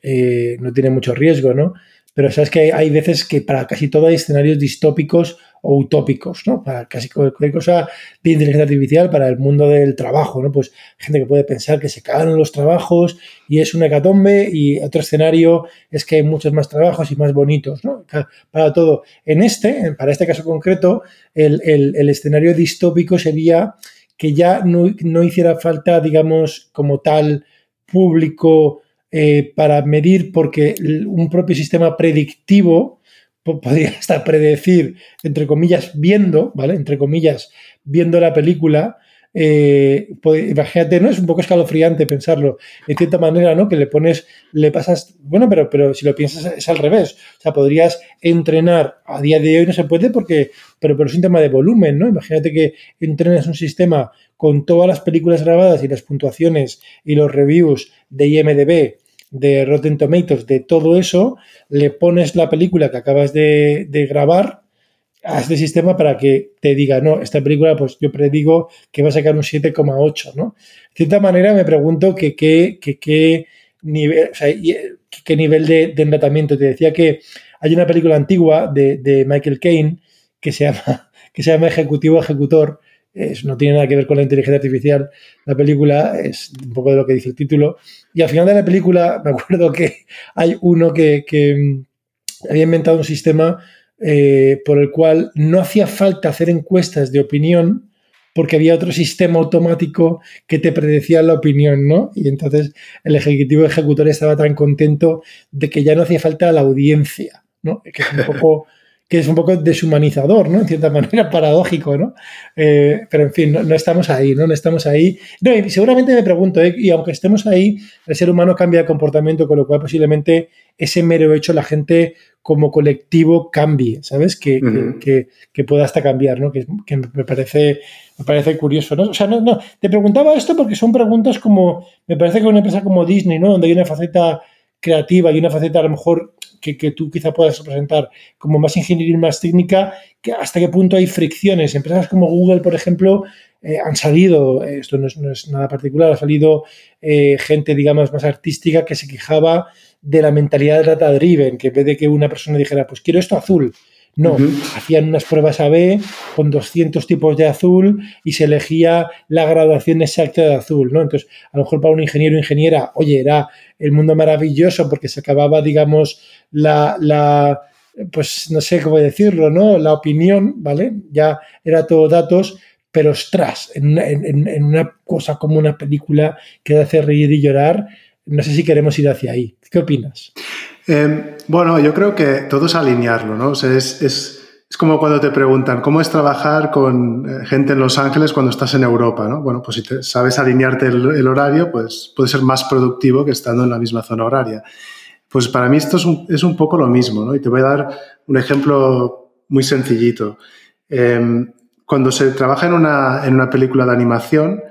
no tiene mucho riesgo, ¿no? Pero sabes que hay veces que para casi todo hay escenarios distópicos o utópicos, ¿no? Para casi cualquier cosa de inteligencia artificial, para el mundo del trabajo, ¿no? Pues gente que puede pensar que se cagan los trabajos y es una hecatombe y otro escenario es que hay muchos más trabajos y más bonitos, ¿no? Para todo. En este, para este caso concreto, el, el, escenario distópico sería que ya no, no hiciera falta, digamos, como tal público eh, para medir, porque un propio sistema predictivo podría hasta predecir, entre comillas, viendo, ¿vale? Entre comillas, viendo la película, eh, imagínate, ¿no? Es un poco escalofriante pensarlo, de cierta manera, ¿no? Que le pones, le pasas, bueno, pero, pero si lo piensas es al revés. O sea, podrías entrenar, a día de hoy no se puede porque, pero, pero es un tema de volumen, ¿no? Imagínate que entrenas un sistema con todas las películas grabadas y las puntuaciones y los reviews de IMDB de Rotten Tomatoes, de todo eso, le pones la película que acabas de, grabar a este sistema para que te diga, no, esta película, pues yo predigo que va a sacar un 7,8, ¿no? De cierta manera me pregunto qué nivel, qué nivel de, de, enlatamiento. Te decía que hay una película antigua de, de Michael Caine que se llama, que se llama Ejecutivo Ejecutor, no tiene nada que ver con la inteligencia artificial. La película es un poco de lo que dice el título. Y al final de la película me acuerdo que hay uno que, mm, había inventado un sistema eh, por el cual no hacía falta hacer encuestas de opinión porque había otro sistema automático que te predecía la opinión, ¿no? Y entonces el ejecutivo ejecutor estaba tan contento de que ya no hacía falta la audiencia, ¿no? Que es un poco que es un poco deshumanizador, ¿no? En cierta manera, paradójico, ¿no? Eh, pero en fin, no, estamos ahí, ¿no? No estamos ahí. No, y seguramente me pregunto, ¿eh? y aunque estemos ahí, el ser humano cambia de comportamiento, con lo cual posiblemente ese mero hecho la gente como colectivo cambie, ¿sabes? Que, que, pueda hasta cambiar, ¿no? Que, me, parece, me parece curioso, ¿no? O sea, no, no, te preguntaba esto porque son preguntas como, me parece que una empresa como Disney, ¿no? Donde hay una faceta creativa y una faceta a lo mejor que, tú quizá puedas representar como más ingeniería y más técnica, que hasta qué punto hay fricciones. Empresas como Google, por ejemplo, eh, han salido, esto no es, nada particular, ha salido eh, gente, digamos, más artística que se quejaba de la mentalidad data driven, que en vez de que una persona dijera, pues quiero esto azul, No, hacían unas pruebas A-B con 200 tipos de azul y se elegía la graduación exacta de azul, ¿no? Entonces, a lo mejor para un ingeniero o ingeniera, oye, era el mundo maravilloso porque se acababa, digamos, la, la pues no sé cómo decirlo, ¿no? La opinión, ¿vale? Ya era todo datos, pero ostras, en una, en una cosa como una película que hace reír y llorar, no sé si queremos ir hacia ahí. ¿Qué opinas? Eh, bueno, yo creo que todo es alinearlo, ¿no? O sea, es, es, es, como cuando te preguntan, ¿cómo es trabajar con eh, gente en Los Ángeles cuando estás en Europa, ¿no? Bueno, pues si sabes alinearte el, horario, pues puedes ser más productivo que estando en la misma zona horaria. Pues para mí esto es un, es un poco lo mismo, ¿no? Y te voy a dar un ejemplo muy sencillito. Eh, cuando se trabaja en una, en una película de animación,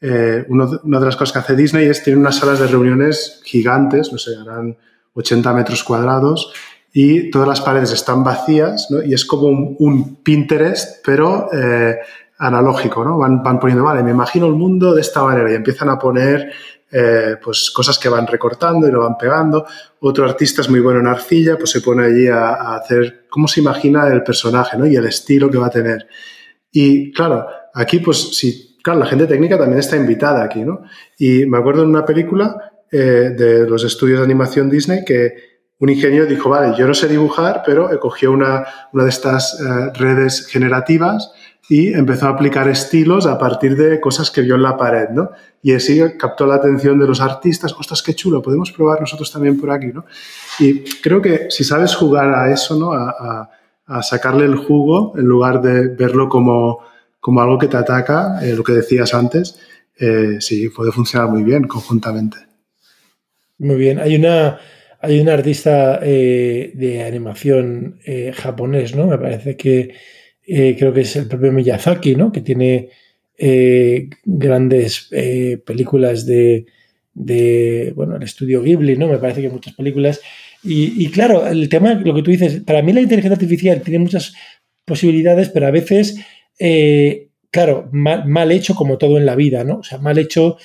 eh, una de las cosas que hace Disney es tener unas salas de reuniones gigantes, no sé, harán 80 metros cuadrados y todas las paredes están vacías ¿no? y es como un, un Pinterest, pero eh, analógico, ¿no? Van, van, poniendo, vale, me imagino el mundo de esta manera y empiezan a poner eh, pues cosas que van recortando y lo van pegando. Otro artista es muy bueno en arcilla, pues se pone allí a, hacer cómo se imagina el personaje ¿no? y el estilo que va a tener. Y claro, aquí pues si, claro, la gente técnica también está invitada aquí, ¿no? Y me acuerdo en una película eh, de los estudios de animación Disney que un ingeniero dijo, vale, yo no sé dibujar, pero cogió una, una de estas eh, redes generativas y empezó a aplicar estilos a partir de cosas que vio en la pared, ¿no? Y así captó la atención de los artistas, ostras, qué chulo, podemos probar nosotros también por aquí, ¿no? Y creo que si sabes jugar a eso, ¿no? A, a, sacarle el jugo en lugar de verlo como, como algo que te ataca, eh, lo que decías antes, sí, puede funcionar muy bien conjuntamente. Muy bien. Hay una, hay un artista eh, de animación eh, japonés, ¿no? Me parece que eh, creo que es el propio Miyazaki, ¿no? Que tiene eh, grandes eh, películas de, de, bueno, el estudio Ghibli, ¿no? Me parece que muchas películas. Y, y, claro, el tema, lo que tú dices, para mí la inteligencia artificial tiene muchas posibilidades, pero a veces, claro, mal, mal, hecho como todo en la vida, ¿no? O sea, mal hecho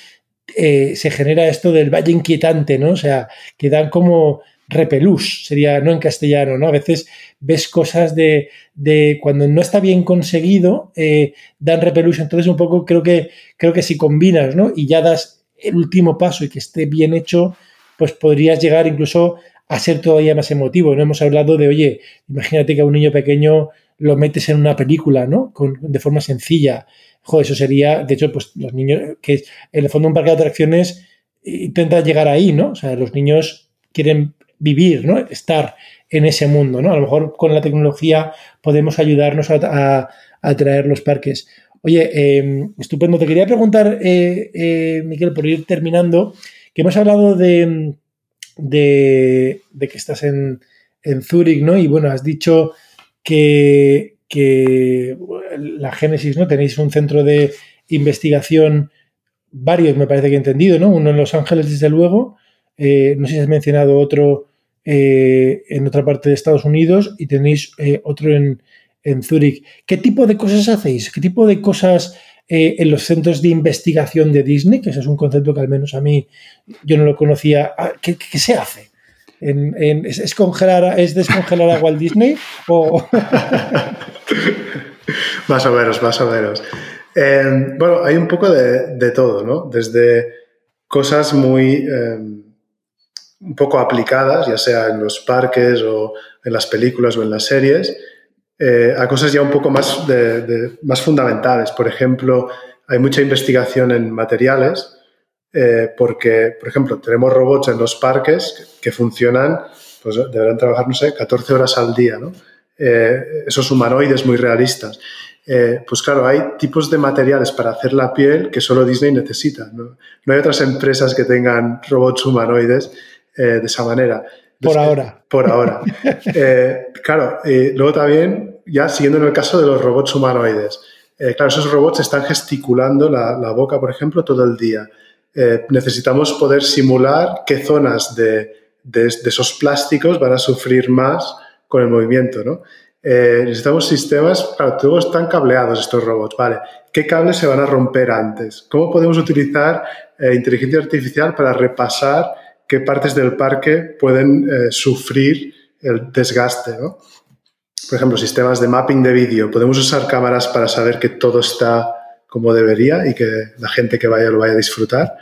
eh, se genera esto del valle inquietante, ¿no? O sea, que dan como repelús, sería no en castellano, ¿no? A veces ves cosas de, de cuando no está bien conseguido, eh, dan repelús, entonces un poco creo que, creo que si combinas, ¿no? Y ya das el último paso y que esté bien hecho, pues podrías llegar incluso a ser todavía más emotivo. No hemos hablado de, oye, imagínate que a un niño pequeño lo metes en una película, ¿no? Con, de forma sencilla. Joder, eso sería, de hecho, pues los niños, que en el fondo un parque de atracciones intenta llegar ahí, ¿no? O sea, los niños quieren vivir, ¿no? Estar en ese mundo, ¿no? A lo mejor con la tecnología podemos ayudarnos a, a, a traer los parques. Oye, eh, estupendo. Te quería preguntar, eh, eh, Miquel, por ir terminando, que hemos hablado de, de, de que estás en, en Zúrich, ¿no? Y bueno, has dicho que, que la Génesis, ¿no? Tenéis un centro de investigación, varios me parece que he entendido, ¿no? Uno en Los Ángeles, desde luego, eh, no sé si has mencionado otro eh, en otra parte de Estados Unidos y tenéis eh, otro en, en Zúrich. ¿Qué tipo de cosas hacéis? ¿Qué tipo de cosas eh, en los centros de investigación de Disney? Que ese es un concepto que al menos a mí yo no lo conocía. Ah, ¿Qué, qué se hace? En, en, ¿es, congelar, ¿Es descongelar a Walt Disney? O... más o menos, más o menos. Eh, bueno, hay un poco de, de, todo, ¿no? Desde cosas muy eh, un poco aplicadas, ya sea en los parques o en las películas o en las series, eh, a cosas ya un poco más, de, de, más fundamentales. Por ejemplo, hay mucha investigación en materiales, eh, porque, por ejemplo, tenemos robots en los parques que, que, funcionan, pues deberán trabajar, no sé, 14 horas al día, ¿no? Eh, esos humanoides muy realistas. Eh, pues claro, hay tipos de materiales para hacer la piel que solo Disney necesita. No, no hay otras empresas que tengan robots humanoides de esa manera. Por ahora. Por ahora. eh, claro, eh, luego también, ya siguiendo en el caso de los robots humanoides, eh, claro, esos robots están gesticulando la, la, boca, por ejemplo, todo el día. Eh, necesitamos poder simular qué zonas de, de, de, esos plásticos van a sufrir más con el movimiento, ¿no? Eh, necesitamos sistemas, claro, todos están cableados estos robots, ¿vale? ¿Qué cables se van a romper antes? ¿Cómo podemos utilizar eh, inteligencia artificial para repasar qué partes del parque pueden eh, sufrir el desgaste, ¿no? por ejemplo, sistemas de mapping de vídeo. Podemos usar cámaras para saber que todo está como debería y que la gente que vaya lo vaya a disfrutar.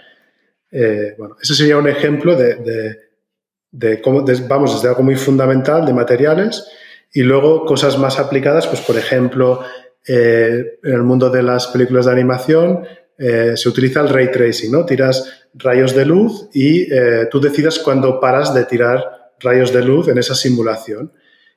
Eh, bueno, eso sería un ejemplo de, de, cómo, vamos, desde algo muy fundamental de materiales y luego cosas más aplicadas, pues por ejemplo, eh, en el mundo de las películas de animación eh, se utiliza el ray tracing, ¿no? Tiras rayos de luz y tú decidas cuándo paras de tirar rayos de luz en esa simulación.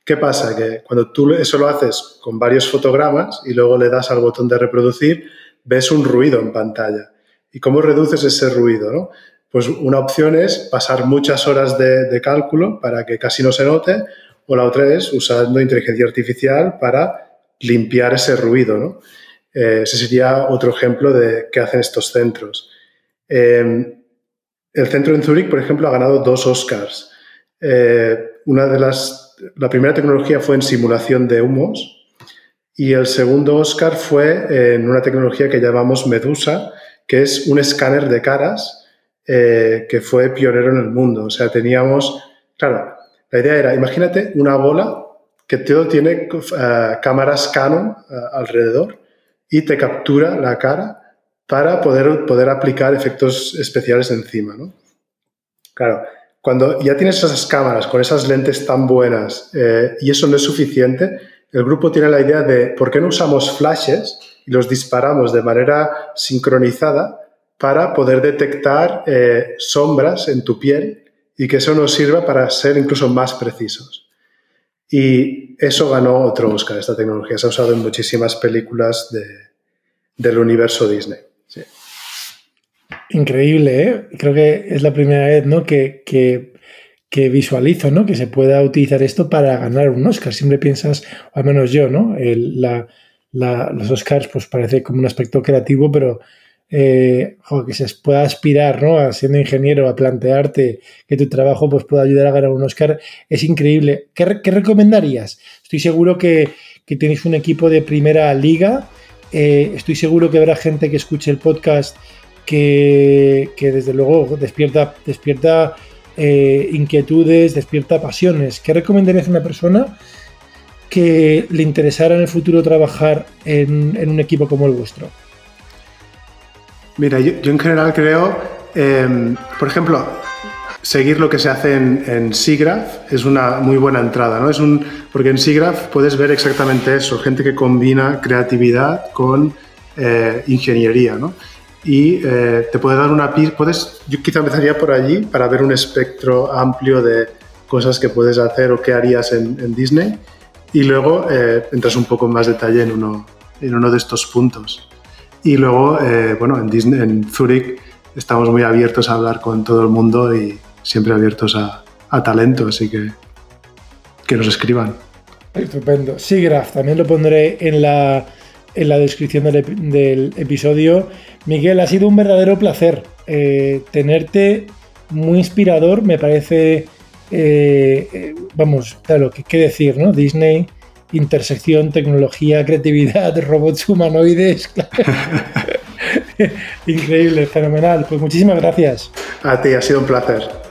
¿Qué pasa? Que cuando tú eso lo haces con varios fotogramas y luego le das al botón de reproducir, ves un ruido en pantalla. ¿Y cómo reduces ese ruido? ¿no? Pues una opción es pasar muchas horas de, cálculo para que casi no se note, o la otra es usando inteligencia artificial para limpiar ese ruido. ¿no? Eh, ese sería otro ejemplo de qué hacen estos centros. Em, el centro en Zurich, por ejemplo, ha ganado dos Oscars. Eh, una de las, la primera tecnología fue en simulación de humos y el segundo Oscar fue en una tecnología que llamamos Medusa, que es un escáner de caras eh, que fue pionero en el mundo. O sea, teníamos, claro, la idea era, imagínate una bola que todo tiene eh, cámaras Canon eh, alrededor y te captura la cara para poder, poder aplicar efectos especiales encima, ¿no? Claro, cuando ya tienes esas cámaras con esas lentes tan buenas y eso no es suficiente, el grupo tiene la idea de por qué no usamos flashes y los disparamos de manera sincronizada para poder detectar eh, sombras en tu piel y que eso nos sirva para ser incluso más precisos. Y eso ganó otro Oscar, esta tecnología. Se ha usado en muchísimas películas del universo Disney. Increíble, ¿eh? Creo que es la primera vez ¿no? que, que que visualizo, ¿no? Que se pueda utilizar esto para ganar un Oscar. Siempre piensas, o al menos yo, ¿no? los Oscars, pues parece como un aspecto creativo, pero eh, que se pueda aspirar, ¿no? Siendo ingeniero, a plantearte que tu trabajo pues, pueda ayudar a ganar un Oscar, es increíble. ¿Qué, recomendarías? Estoy seguro que, que, tenéis un equipo de primera liga. Eh, estoy seguro que habrá gente que escuche el podcast que, que desde luego despierta, despierta eh, inquietudes, despierta pasiones. ¿Qué recomendarías a una persona que le interesara en el futuro trabajar en, un equipo como el vuestro? Mira, yo, en general creo, em, por ejemplo, seguir lo que se hace en, en SIGGRAPH es una muy buena entrada, ¿no? Es un, porque en SIGGRAPH puedes ver exactamente eso, gente que combina creatividad con eh, ingeniería, ¿no? y eh, te puede dar una. Puedes, yo quizá empezaría por allí para ver un espectro amplio de cosas que puedes hacer o qué harías en, Disney y luego eh, entras un poco en más detalle en uno, en uno de estos puntos. Y luego, eh, bueno, en, Disney, en Zurich estamos muy abiertos a hablar con todo el mundo y siempre abiertos a, talento, así que que nos escriban. Estupendo. Sí, Graf, también lo pondré en la en la descripción del, episodio. Miguel, ha sido un verdadero placer eh, tenerte, muy inspirador, me parece, eh, vamos, claro, ¿qué, decir, ¿no? Disney, intersección, tecnología, creatividad, robots humanoides. Increíble, fenomenal. Pues muchísimas gracias. A ti, ha sido un placer.